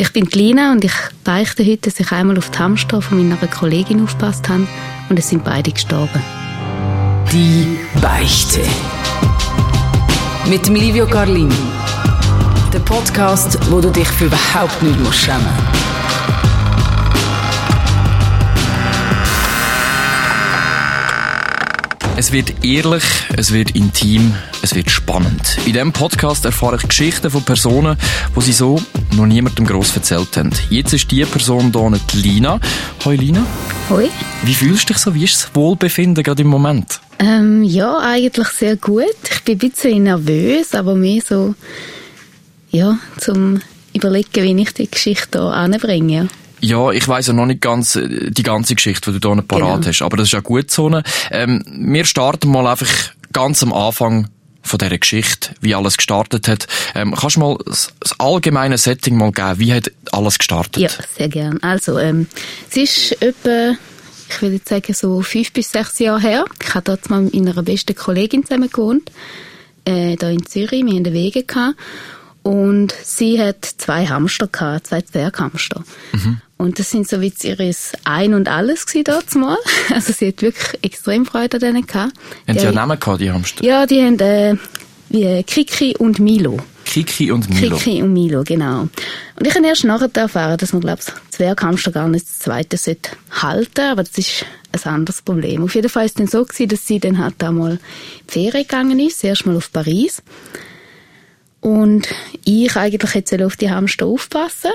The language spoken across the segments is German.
Ich bin Lina und ich beichte heute, dass ich einmal auf die Hamster von meiner Kollegin aufgepasst habe und es sind beide gestorben. Die Beichte. Mit dem Livio Carlini. Der Podcast, wo du dich für überhaupt nicht musst Es wird ehrlich, es wird intim, es wird spannend. In diesem Podcast erfahre ich Geschichten von Personen, die sie so noch niemandem gross erzählt haben. Jetzt ist die Person hier nicht Lina. Hoi Lina. Hoi. Wie fühlst du dich so? Wie ist das Wohlbefinden gerade im Moment? Ähm, ja, eigentlich sehr gut. Ich bin ein bisschen nervös, aber mehr so, ja, zum überlegen, wie ich die Geschichte hier anbringe. Ja. Ja, ich weiss ja noch nicht ganz äh, die ganze Geschichte, die du hier parat Genau. hast, aber das ist ja gut so. Ähm, wir starten mal einfach ganz am Anfang von dieser Geschichte, wie alles gestartet hat. Ähm, kannst du mal das, das allgemeine Setting mal geben? Wie hat alles gestartet? Ja, sehr gern. Also, ähm, es ist etwa, ich würde jetzt sagen, so fünf bis sechs Jahre her. Ich habe dort mal mit meiner besten Kollegin zusammen gewohnt, äh, da in Zürich. Wir hatten den Wege gehabt. Und sie hat zwei Hamster gehabt, zwei Zwerghamster. Und das sind so wie ihres Ein und Alles gewesen dort mal. Also sie hat wirklich extrem Freude an denen gehabt. Haben Die sie einen Namen gehabt, die Hamster? Ja, die haben, äh, wie Kiki und Milo. Kiki und Milo. Kiki und Milo, genau. Und ich habe erst nachher erfahren, dass man, glaube ich, Zwerghamster gar nicht das zweite sollte halten aber das ist ein anderes Problem. Auf jeden Fall ist es dann so gewesen, dass sie dann halt einmal in die Ferien gegangen ist, zuerst mal auf Paris. Und ich eigentlich hätte auf die Hamster aufpassen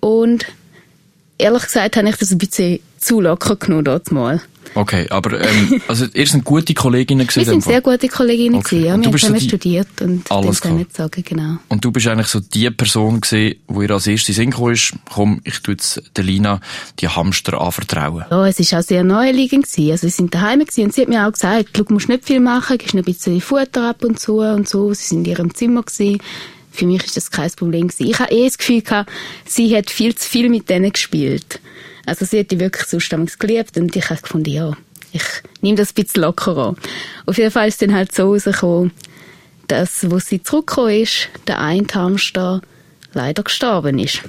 und ehrlich gesagt habe ich das ein bisschen zu locker genommen dort mal. Okay, aber ähm, also ihr sind gute Kolleginnen Wir gewesen. sind sehr gute Kolleginnen Okay. gewesen, ja. Und Wir du haben bist so zusammen die- studiert und Alles klar. nicht sagen, genau. Und du bist eigentlich so die Person gewesen, wo ihr als erstes in den Sinn gekommen ist, komm, ich tu jetzt der Lina die Hamster anvertrauen. Ja, es war auch sehr naheliegend. gewesen. Also, wir sind daheim gewesen und sie hat mir auch gesagt, du musst nicht viel machen, gibst noch ein bisschen Futter ab und zu und so. Sie sind in ihrem Zimmer gewesen. Für mich ist das kein Problem gewesen. Ich habe eh das Gefühl gehabt, sie hat viel zu viel mit denen gespielt. Also, sie hat die wirklich sonst geliebt und ich habe gefunden, ja, ich nehme das ein bisschen lockerer an. Auf jeden Fall ist dann halt so rausgekommen, dass, wo sie zurückgekommen ist, der eine Hamster leider gestorben ist.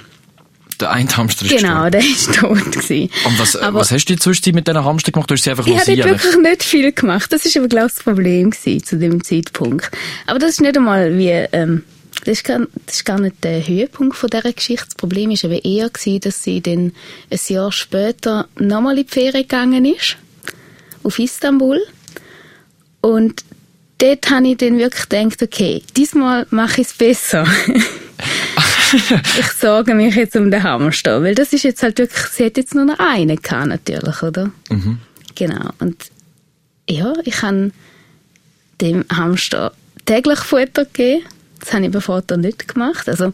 Der eine Hamster ist Genau, gestorben. der ist tot gewesen. Und was, Aber- was hast du Zwischenzeit mit diesen Hamster gemacht? Du hast sie einfach Ich habe wirklich nicht viel gemacht. Das ist aber, glaube ich, das Problem gewesen, zu dem Zeitpunkt. Aber das ist nicht einmal wie, ähm, das ist, gar, das ist gar nicht der Höhepunkt von dieser Geschichte. Das Problem ist eben eher gewesen, dass sie dann ein Jahr später nochmal in die Ferien gegangen ist. Auf Istanbul. Und dort habe ich dann wirklich gedacht, okay, diesmal mache ich es besser. ich sorge mich jetzt um den Hamster, weil das ist jetzt halt wirklich, sie hat jetzt nur noch einen gehabt, natürlich, oder? Genau. Und ja, ich habe dem Hamster täglich Futter gegeben. Das habe ich bei Vater nicht gemacht. Also,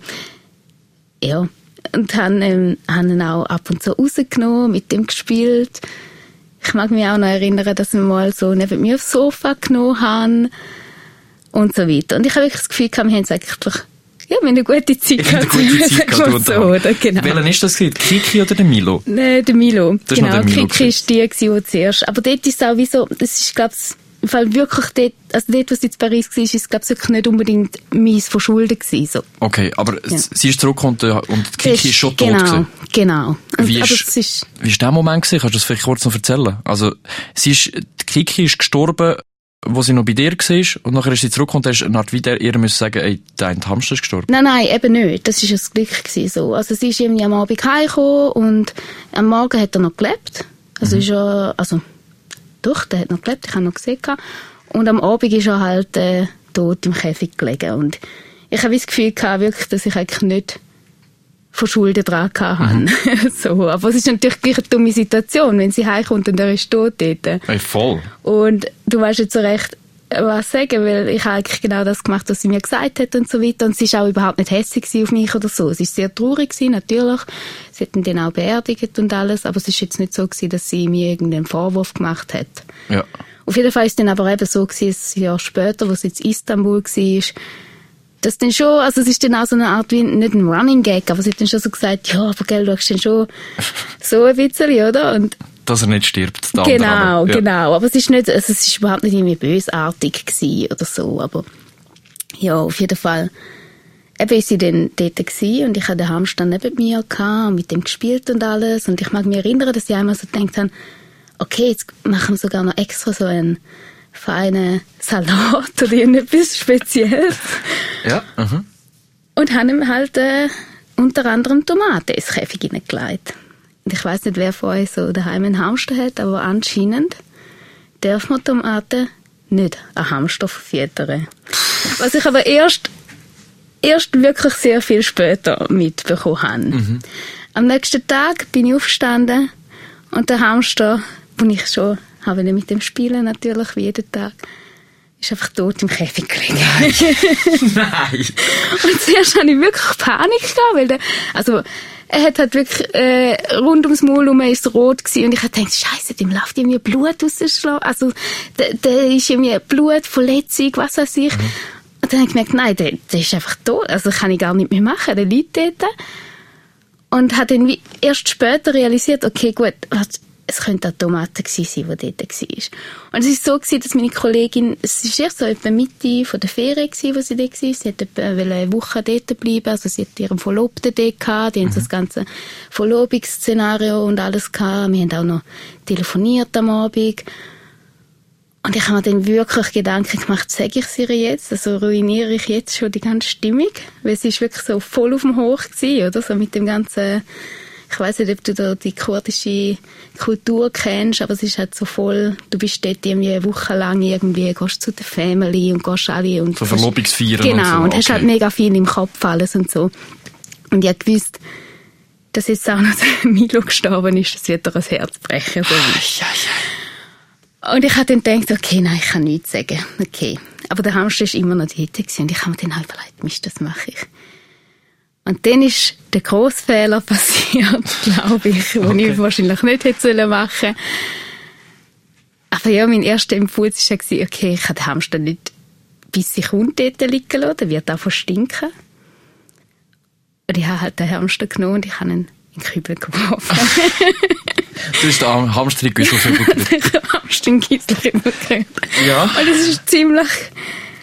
ja. Und habe ähm, hab ihn auch ab und zu rausgenommen, mit dem gespielt. Ich mag mich auch noch erinnern, dass wir mal so neben mir aufs Sofa genommen haben und so weiter. Und ich habe wirklich das Gefühl, gehabt, wir haben es eigentlich, ja, wir haben eine gute Zeit Ich habe eine gehabt. gute Zeit gehabt. so, der- oder? Genau. Welchen ist das gewesen? Kiki oder der Milo? Nein, der Milo. Das ist genau, der Milo Kiki ist die, die zuerst. Aber dort ist es auch wie so, das ist, glaube ich, Fall wirklich dort, also dort, was in Paris war, ist, glaube ich, wirklich nicht unbedingt meins Verschulden gewesen, so. Okay, aber Ja. sie ist zurückgekommen und, und Kiki ist schon tot genau, gewesen. Genau, Und, Wie aber ist, es ist, wie ist der Moment gewesen? Kannst du das vielleicht kurz noch erzählen? Also, sie ist, die Kiki ist gestorben, wo sie noch bei dir war, und nachher ist sie zurückgekommen und hast eine Art wieder ihr müssen sagen, ey, dein Hamster ist gestorben. Nein, nein, eben nicht. Das ist das Glück gewesen, so. Also sie ist irgendwie am Abend heimgekommen und am Morgen hat er noch gelebt. Also ist er, also, doch, der hat noch gelebt, ich habe noch gesehen. Und am Abend ist er halt äh, tot im Käfig gelegen. Und ich habe das Gefühl gehabt, wirklich, dass ich eigentlich nicht Verschulden dran hatte. so. Aber es ist natürlich gleich eine dumme Situation, wenn sie heimkommt und er ist tot dort. Ey, voll. Und du weißt jetzt so recht, was sagen, weil ich habe eigentlich genau das gemacht, was sie mir gesagt hat und so weiter. Und sie war auch überhaupt nicht hässlich auf mich oder so. Sie war sehr traurig, gewesen, natürlich. Sie hat ihn dann auch beerdigt und alles. Aber es ist jetzt nicht so gewesen, dass sie mir irgendeinen Vorwurf gemacht hat. Ja. Auf jeden Fall ist es dann aber eben so gewesen, ein Jahr später, wo es jetzt Istanbul war, dass dann schon, also es ist dann auch so eine Art wie, nicht ein Running Gag, aber sie hat dann schon so gesagt, ja, aber gell, du hast dann schon so ein bisschen, oder? Und Dass er nicht stirbt. Genau, aber. Ja. genau. Aber es ist nicht, also es ist überhaupt nicht irgendwie bösartig gewesen oder so, aber ja, auf jeden Fall eben ist sie dann dort gewesen und ich hatte den Hamster neben mir und mit dem gespielt und alles. Und ich mag mich erinnern, dass ich einmal so gedacht habe, okay, jetzt machen wir sogar noch extra so einen feinen Salat oder irgendetwas Spezielles. Ja. Mhm. Und haben ihm halt äh, unter anderem Tomaten ins Käfig hineingelegt. Und ich weiß nicht, wer von euch so daheim einen Hamster hat, aber anscheinend darf man Tomaten nicht an Hamster verfüttern. Was ich aber erst, erst wirklich sehr viel später mitbekommen habe. Am nächsten Tag bin ich aufgestanden und der Hamster, den ich schon habe mit dem Spielen natürlich wie jeden Tag, ist einfach tot im Käfig gelegen. Nein. Und zuerst hatte ich wirklich Panik gehabt, weil der, also, er hat halt wirklich, äh, rund ums Maul herum ist rot gewesen und ich hab gedacht, Scheiße, dem läuft irgendwie Blut aus der Schla Also, der, der ist irgendwie Blut, Verletzung, was weiß ich. Und dann hab ich gemerkt, nein, der, der ist einfach tot. Also, kann ich gar nicht mehr machen, der liegt dort. Und hat dann erst später realisiert, okay, gut, was, es könnte auch Tomate gewesen sein, die dort war. Und es ist so gewesen, dass meine Kollegin, es ist erst so etwa Mitte von der Ferien gewesen, wo sie dort war. Sie hat etwa eine Woche dort bleiben, also sie hat ihren Verlobten dort gehabt, die haben so das ganze Verlobungsszenario und alles gehabt. Wir haben auch noch telefoniert am Abend. Und ich habe mir dann wirklich Gedanken gemacht, sage ich sie ihr jetzt? Also ruiniere ich jetzt schon die ganze Stimmung? Weil sie ist wirklich so voll auf dem Hoch gewesen, oder? So mit dem ganzen, ich weiß nicht, ob du da die kurdische Kultur kennst, aber es ist halt so voll, du bist dort irgendwie eine Woche lang irgendwie, gehst zu der Family und gehst alle und... So Verlobungsfeiern Genau, und so, und hast okay. halt mega viel im Kopf alles und so. Und ich hab gewusst, dass jetzt auch noch der Milo gestorben ist, das wird dir ein Herz brechen. So wie. Und ich habe dann gedacht, okay, nein, ich kann nichts sagen. Okay. Aber der Hamster ist immer noch dort gewesen. und ich habe mir dann halt überlegt, Mist, das mache ich. Und dann ist der grosse Fehler passiert, glaube ich, den Okay. ich wahrscheinlich nicht hätte sollen machen Aber ja, mein erster Impuls war, okay, ich kann den Hamster nicht bis kommt dort liegen lassen, der wird auch verstinken. Und ich habe halt den Hamster genommen und ich habe ihn in den Kübel geworfen. Du hast den Hamster in die Güssel ich habe Hamster in den Gießler gekriegt. Ja. Und das ist ziemlich...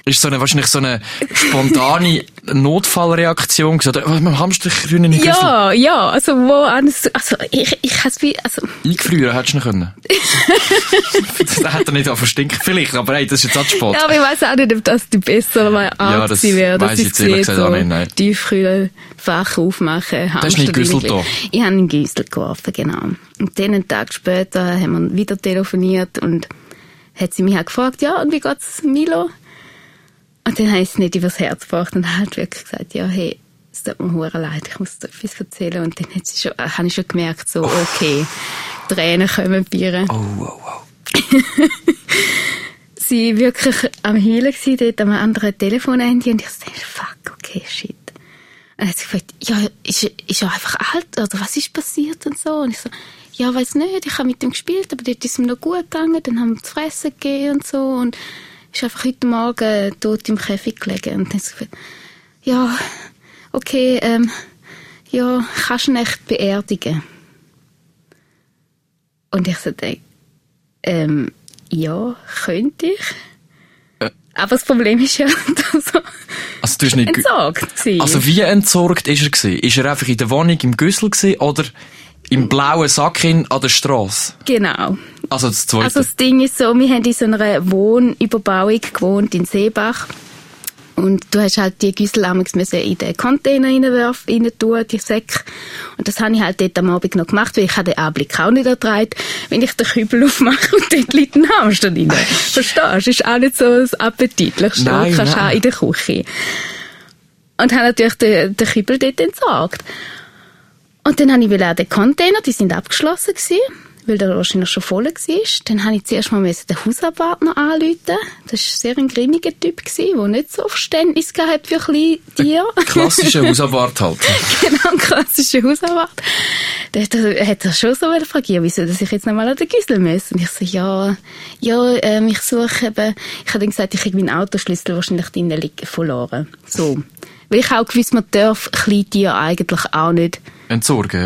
Ist so eine, wahrscheinlich so eine spontane Notfallreaktion gewesen. Oder, oh, mein Hamster grün in die Güssel. Ja, ja, also wo alles, also ich, ich has wie, also Eingefrieren hättest du nicht können. das hätte er nicht auch verstinken. Vielleicht, aber hey, das ist jetzt auch spät. ja, aber ich weiß auch nicht, ob das die bessere Art Ja, das wäre, dass weiss ich ich sehe, gesagt so nicht, nein. Tiefkühlfach aufmachen, hast du nicht Güssel Hamster- da? Ich habe einen Güssel geworfen, genau. Und dann einen Tag später haben wir wieder telefoniert und hat sie mich auch gefragt, ja, und wie geht's Milo? Und dann habe ich es nicht übers Herz gebracht und halt wirklich gesagt, ja, hey, es tut mir hure leid, ich muss dir etwas erzählen. Und dann hat sie schon, äh, habe ich schon gemerkt, so, okay, Tränen kommen ihr. Oh, oh, oh. Sie wirklich am Heulen gewesen, dort am anderen Telefonhandy und ich so, fuck, okay, shit. Und dann hat sie gefragt, ja, ist, ist er einfach alt oder was ist passiert und so? Und ich so, ja, weiß nicht, ich habe mit ihm gespielt, aber dort ist ihm noch gut gegangen, dann haben wir zu fressen gegeben und so und ist einfach heute Morgen tot im Käfig gelegen. Und dann gefragt, ja, okay, ähm, ja, kannst du ihn echt beerdigen? Und ich so denke, ähm, ja, könnte ich. Äh. Aber das Problem ist ja, dass er Also, du nicht... entsorgt war. Also, wie entsorgt ist er gewesen? Ist er einfach in der Wohnung im Güssel gewesen oder im blauen Sack hin an der Straße? genau. Also, das zweite. Also das Ding ist so, wir haben in so einer Wohnüberbauung gewohnt in Seebach. Und du hast halt die Güssel müssen in den Container reinwerfen, rein tun, die Säcke. Und das habe ich halt dort am Abend noch gemacht, weil ich den Anblick auch nicht ertragen, wenn ich den Kübel aufmache und dort liegt ein Hamster drin. Verstehst du? Das ist auch nicht so das Appetitlichste. Nein, du kannst nein. auch in der Küche. Und habe natürlich den, den Kübel dort entsorgt. Und dann habe ich wieder auch den Container, die sind abgeschlossen gewesen, weil der wahrscheinlich schon voll war. Dann habe ich zuerst mal den Hausabwärter anrufen. Das war sehr ein grimmiger Typ, gewesen, der nicht so Verständnis gehabt für kleine Tiere. Klassischer Hausabwart halt. genau, ein klassischer Hausabwart. Da hat er, schon so gefragt, ja, wieso, dass ich jetzt nochmal an den Güssel muss. Und ich so, ja, ja, ähm, ich suche eben, ich habe dann gesagt, ich habe meinen Autoschlüssel wahrscheinlich drinnen liegen verloren. So. Weil ich auch gewusst, man darf Kleintiere eigentlich auch nicht Entsorgen,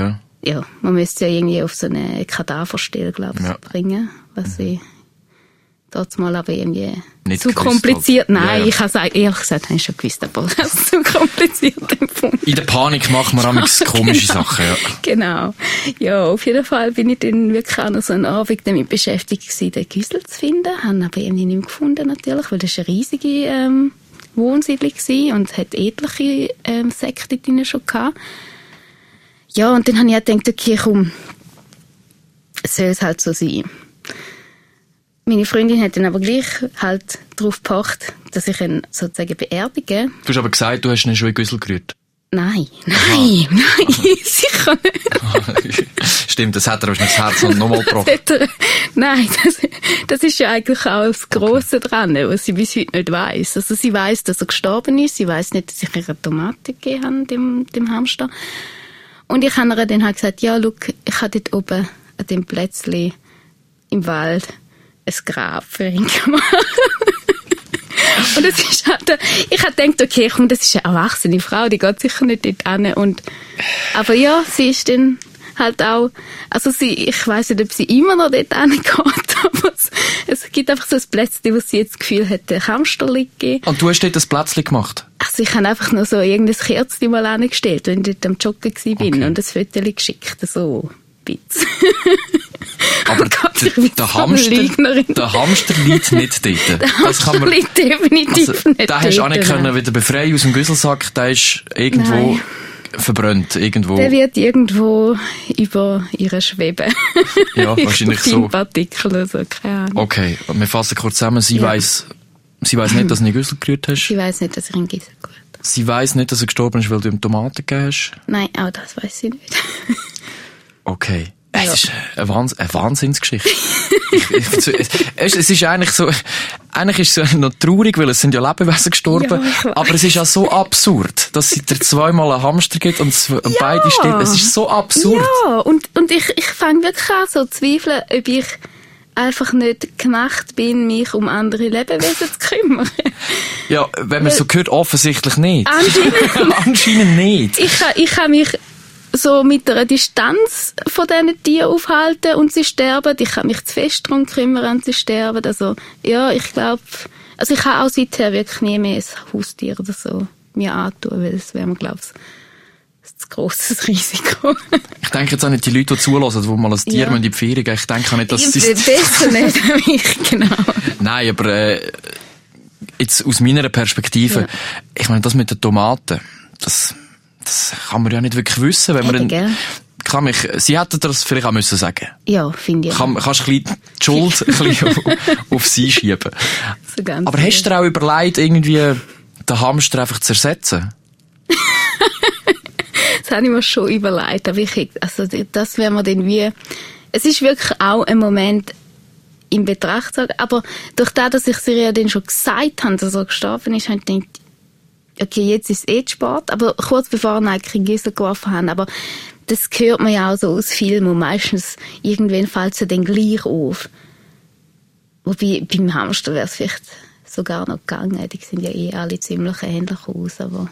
ja. ja, man müsste ja irgendwie auf so eine Kadaverstelle, glaube ich, Ja. bringen, was sie dort mal aber irgendwie Nicht zu kompliziert. Nein, Ja, ja. ich habe es ehrlich gesagt, habe ich schon gewusst, aber ich habe es zu kompliziert empfunden. In der Panik machen wir amigs komische Sachen, ja. Genau. Ja, auf jeden Fall bin ich dann wirklich auch noch so einen Abend damit beschäftigt gewesen, den Güssel zu finden. Haben aber irgendwie nicht mehr gefunden natürlich, weil das war eine riesige ähm, Wohnsiedlung gewesen und hat etliche ähm, Sekte drin schon gehabt. Ja, und dann habe ich auch gedacht, okay, komm, soll es halt so sein. Meine Freundin hat dann aber gleich halt darauf gepocht, dass ich ihn sozusagen beerdige. Du hast aber gesagt, du hast ihn schon in Güssel gerührt. Nein, nein, nein, sicher nicht. Stimmt, das hat er wahrscheinlich das Herz noch mal gebrochen. Hat er- Nein, das, das ist ja eigentlich auch das Grosse dran, was sie bis heute nicht weiß. Also sie weiß, dass er gestorben ist, sie weiß nicht, dass ich eine Tomate gegeben habe, dem, dem Hamster. Und ich habe ihr dann halt gesagt, ja, look, ich habe dort oben an dem Plätzchen im Wald ein Grab für ihn gemacht. Und es ist halt, ich habe gedacht, okay, komm, das ist eine erwachsene Frau, die geht sicher nicht dort hin. Und, aber ja, sie ist dann halt auch, also sie, ich weiß nicht, ob sie immer noch dort hingeht, aber es, es gibt einfach so ein Plätzchen, wo sie jetzt das Gefühl hat, der Hamster liegt. gegeben. Und du hast dort das Plätzchen gemacht? Also ich habe einfach nur so irgendein Kerzchen mal angestellt, wenn ich dort am Joggen war Okay. und ein Foto geschickt, so, Bitz. Aber der, der, Hamster, der Hamster liegt nicht dort. Der Das Hamster kann man, liegt definitiv also, nicht den hast du auch dort, nicht können wieder befreien aus dem Güsselsack. Der ist irgendwo Nein. Verbrannt. Irgendwo. Der wird irgendwo über ihre schweben. Ja, wahrscheinlich so. Partikel oder so, keine Ahnung. Okay, wir fassen kurz zusammen. Sie Ja. weiss, sie weiss nicht, dass du in den Güssel gerührt hast. Sie weiß nicht, dass ich einen Giesel gut Sie weiss nicht, dass er gestorben ist, weil du ihm Tomaten gegeben hast. Nein, auch das weiß sie nicht. Okay. Ja. Es ist eine, Wahns eine Wahnsinnsgeschichte. ich, ich, es, es ist eigentlich so, eigentlich ist es noch traurig, weil es sind ja Lebewesen gestorben. Ja, aber es ist ja so absurd, dass es dir zweimal einen Hamster gibt und und beide stimmen. Es ist so absurd. Ja, und, und ich, ich fange wirklich an so zu zweifeln, ob ich einfach nicht gemacht bin, mich um andere Lebewesen zu kümmern. Ja, wenn man so hört, offensichtlich nicht. Anscheinend. Anscheinend nicht. ich, ich kann mich so mit einer Distanz von diesen Tieren aufhalten und sie sterben. Ich kann mich zu fest darum kümmern sie sterben. Also, ja, ich glaube, also ich habe auch seither wirklich nie mehr ein Haustier oder so mir antun, weil es wäre mir, glaube ich, ein grosses Risiko. Ich denke jetzt auch nicht die Leute, die zulassen, die mal ein Tier Ja. in die Ferien gehen. Ich denke auch nicht, dass sie... Besser nicht mich, genau. Nein, aber äh, jetzt aus meiner Perspektive, Ja. ich meine, das mit den Tomaten, das, das kann man ja nicht wirklich wissen, wenn man... Eben, gell? kann mich, Sie hätten das vielleicht auch müssen sagen. Ja, finde ich. Kann, kannst du die Schuld ein bisschen auf, auf sie schieben. so Aber hast du dir auch überlegt, irgendwie den Hamster einfach zu ersetzen? Das habe ich mir schon überlegt, aber ich, also das wäre mir dann wie, es ist wirklich auch ein Moment in Betracht aber durch das, dass ich ihr ja dann schon gesagt habe, dass er gestorben ist, habe ich gedacht, okay, jetzt ist es eh spät, aber kurz bevor wir eigentlich Gießen geworfen haben, aber das hört man ja auch so aus Filmen und meistens irgendwann fällt es ja dann gleich auf. Wobei, beim Hamster wäre es vielleicht sogar noch gegangen, die sind ja eh alle ziemlich ähnlich aus, aber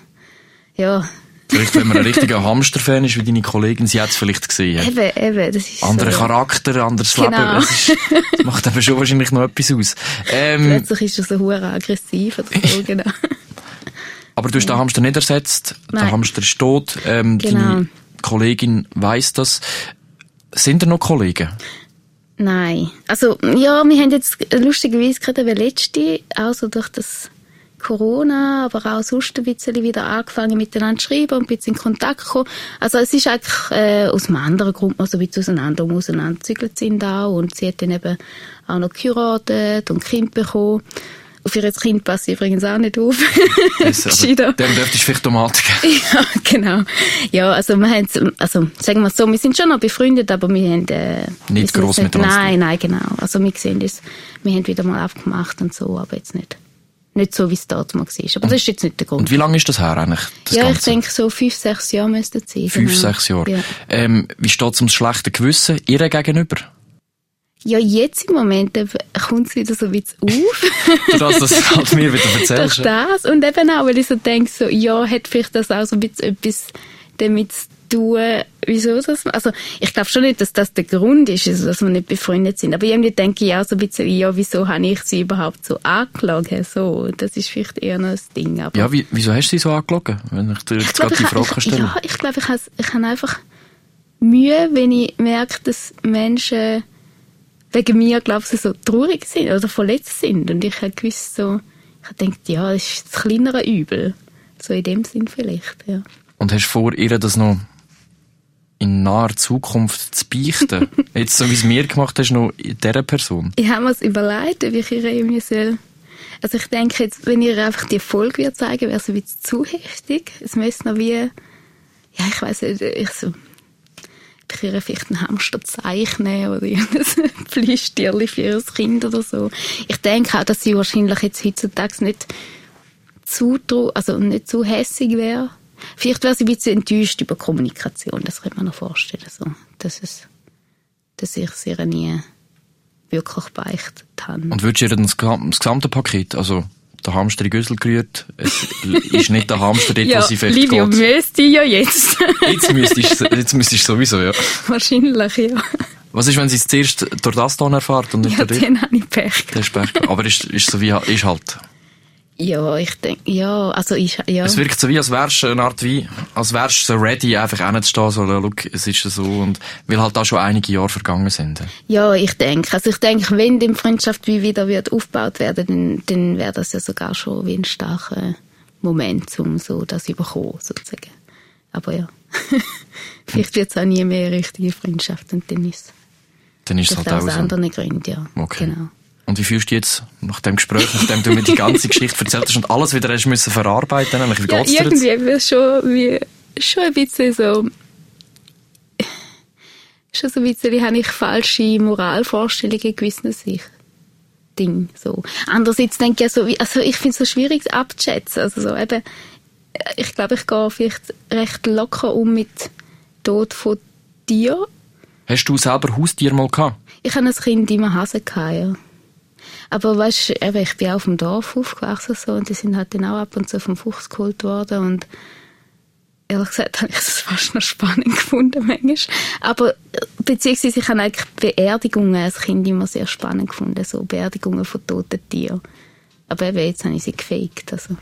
ja, Vielleicht, wenn man ein richtiger Hamster-Fan ist, wie deine Kollegin, sie hat es vielleicht gesehen. Eben, eben, das ist Anderer so. Charakter, anderes Genau. Leben. Das, ist, das macht aber schon wahrscheinlich noch etwas aus. Ähm, Plötzlich ist er so hure aggressiv oder so, genau. Aber du hast den Hamster nicht ersetzt. Der Nein. Hamster ist tot. Ähm, Genau. Deine Kollegin weiss das. Sind da noch Kollegen? Nein. Also, ja, wir haben jetzt lustigerweise gerade eben letzte, auch so durch das Corona, aber auch sonst ein bisschen wieder angefangen miteinander zu schreiben und ein bisschen in Kontakt gekommen. Also es ist eigentlich äh, aus einem anderen Grund mal so ein bisschen auseinander, um auseinanderzügelt sind auch und sie hat dann eben auch noch geheiratet und Kind bekommen. Auf ihr Kind passt sie übrigens auch nicht auf. Gescheiter. dem dürftest du vielleicht Tomaten geben. Ja, genau. Ja, also wir haben, also sagen wir so, wir sind schon noch befreundet, aber wir haben äh, Nicht gross miteinander zu Nein, nein, genau. Also wir sehen das, wir haben wieder mal aufgemacht und so, aber jetzt nicht, nicht so wie es dort mal war. Aber das ist jetzt nicht der Grund. Und wie lange ist das her eigentlich? Das ja, ich Ganze? denke so fünf, sechs Jahre müsste es sein. Fünf, genau. sechs Jahre. Ja. Ähm, wie steht es ums schlechte Gewissen ihr gegenüber? Ja, jetzt im Moment eben kommt es wieder so ein bisschen auf. Du das, das halt mir wieder Durch erzählst. ja? das und eben auch, weil ich so denke, so, ja, hat vielleicht das auch so ein bisschen etwas damit zu tun, wieso das, also ich glaube schon nicht, dass das der Grund ist, also, dass wir nicht befreundet sind, aber irgendwie denke ich auch so ein bisschen, ja, wieso habe ich sie überhaupt so angelogen, so, das ist vielleicht eher noch ein Ding. Aber Ja, wie, wieso hast du sie so angelogen, wenn ich dir jetzt glaub, gerade die Frage ich, stelle? Ja, ich glaube, ich habe ich habe einfach Mühe, wenn ich merke, dass Menschen wegen mir, glaube ich, so traurig sind oder verletzt sind und ich habe gewusst so, ich habe gedacht, ja, das ist das kleinere Übel. So in dem Sinn vielleicht, ja. Und hast du vor, ihr das noch in naher Zukunft zu beichten? Jetzt, so wie es mir gemacht hast, noch in dieser Person? Ich habe mir das überlegt, ob ich ihr irgendwie soll. Also ich denke jetzt, wenn ihr einfach die Folge würde zeigen, wäre es ein bisschen zu heftig. Es müsste noch wie, ja, ich weiß nicht, ich so, ihr vielleicht einen Hamster zeichnen oder irgendein Plüschtierchen für ihr Kind oder so. Ich denke auch, dass sie wahrscheinlich jetzt heutzutage nicht zu, also nicht zu hässig wäre. Vielleicht wäre sie ein bisschen enttäuscht über Kommunikation, das könnte man noch vorstellen, so, dass es, dass ich sie nie wirklich beichtet habe. Und würdest du ihr dann das gesamte Paket, also der Hamster in Güssel gerührt, es ist nicht der Hamster dort, wo sie vielleicht Livio geht. müsste ja jetzt. Jetzt müsstest du jetzt müsstest sowieso, ja. Wahrscheinlich, ja. Was ist, wenn sie es zuerst durch das hier erfährt und nicht Ja, dann habe ich Pech. Das ist Pech. Aber ist, ist so wie, ist halt. Ja, ich denke, ja, also ich, ja. Es wirkt so wie, als wärst du eine Art wie, als wärst du so ready, einfach hinzustehen, so, schau, es ist so, und, weil halt da schon einige Jahre vergangen sind. Ja, ich denke. Also ich denke, wenn die Freundschaft wie wieder wird aufgebaut werden, dann, dann wäre das ja sogar schon wie ein starker Moment, um so das überkommen, sozusagen. Aber ja. Vielleicht wird es auch nie mehr eine richtige Freundschaft und dann ist Dann ist es halt aus auch so. anderen Gründen, ja. Okay. Genau. Und wie fühlst du jetzt nach dem Gespräch, nachdem du mir die ganze Geschichte erzählt hast und alles wieder hast müssen verarbeiten eigentlich? Wie Ja, geht's dir jetzt? irgendwie wäre schon wie, schon ein bisschen so, schon so ein bisschen, habe ich falsche Moralvorstellungen gewissen sich. Ding, so. Andererseits denke ich ja so, wie- also ich finde es so schwierig abzuschätzen, also so eben, ich glaube, ich gehe vielleicht recht locker um mit Tod von dir. Hast du selber Haustier mal gehabt? Ich habe als Kind immer Hasen gehabt, ja. Aber weißt, eben, ich bin auch auf dem Dorf aufgewachsen so, und die sind halt dann auch ab und zu vom Fuchs geholt worden und ehrlich gesagt habe ich es fast noch spannend gefunden manchmal. Aber äh, beziehungsweise ich habe eigentlich Beerdigungen als Kind immer sehr spannend gefunden, so Beerdigungen von toten Tieren. Aber eben jetzt habe ich sie gefaked, also.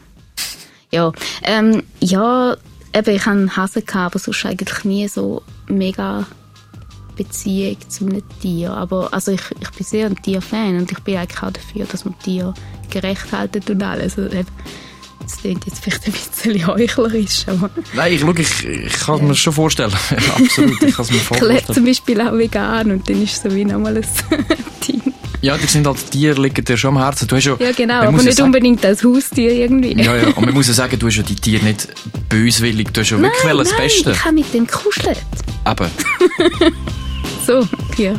Ja, ähm, ja, eben, ich habe einen Hasen aber sonst eigentlich nie so mega Beziehung zu einem Tier. Aber also ich, ich bin sehr ein Tierfan und ich bin eigentlich auch dafür, dass man Tiere gerecht halten und alles. Also, das klingt jetzt vielleicht ein bisschen heuchlerisch, aber Nein, ich, schau, ich, ich kann es mir schon vorstellen. Absolut, ich kann es mir vorstellen. zum Beispiel auch vegan und dann ist es so wie nochmal ein Ding. Ja, die sind halt Tiere, liegen dir schon am Herzen. Du hast ja, Ja genau, man aber nicht sagen- unbedingt als Haustier irgendwie. Ja, ja, und man muss ja sagen, du hast ja die Tiere nicht böswillig, du hast ja wirklich nein, das nein, Beste. ich habe mit dem gekuschelt. Eben. So, ja.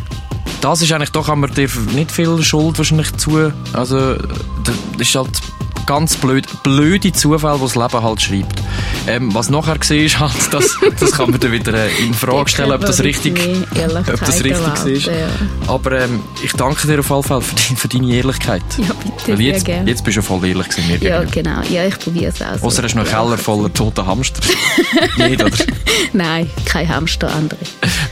Das ist eigentlich, da kann man dir nicht viel Schuld wahrscheinlich zu. Also, das ist halt ganz blöd, blöde Zufall, die das Leben halt schreibt. Ähm, was nachher war, ist halt, das, das kann man dann wieder äh, in Frage stellen, ob das richtig, ob das richtig. Ja, Aber ähm, ich danke dir auf jeden Fall für, die, für deine Ehrlichkeit. ja bitte, Weil jetzt, jetzt bist du voll ehrlich gewesen, mir Ja, gegenüber. genau. Ja, ich probiere es auch. Außer hast du noch einen. Keller voller toter Hamster. oder? Nein, kein Hamster, andere.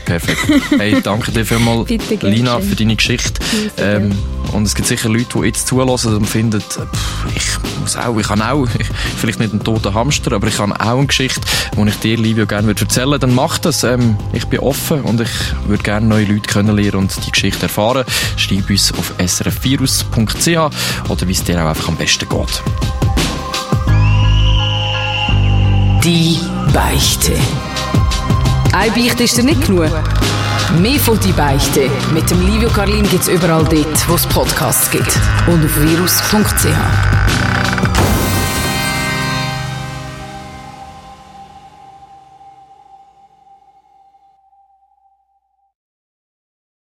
Perfekt. Hey, danke dir vielmals, Lina, für deine Geschichte. Ähm, und es gibt sicher Leute, die jetzt zulassen und finden, pff, ich muss auch, ich habe auch, ich, vielleicht nicht einen toten Hamster, aber ich habe auch eine Geschichte, die ich dir, Livio, gerne würde erzählen würde. Dann mach das. Ähm, ich bin offen und ich würde gerne neue Leute kennenlernen und die Geschichte erfahren. Schreib uns auf srfvirus.ch oder wie es dir auch einfach am besten geht. Die Beichte. Eine Beichte ist dir nicht genug. Mehr von «Die Beichte» mit dem Livio Carlin gibt's überall dort, wo es Podcasts gibt. Und auf virus.ch.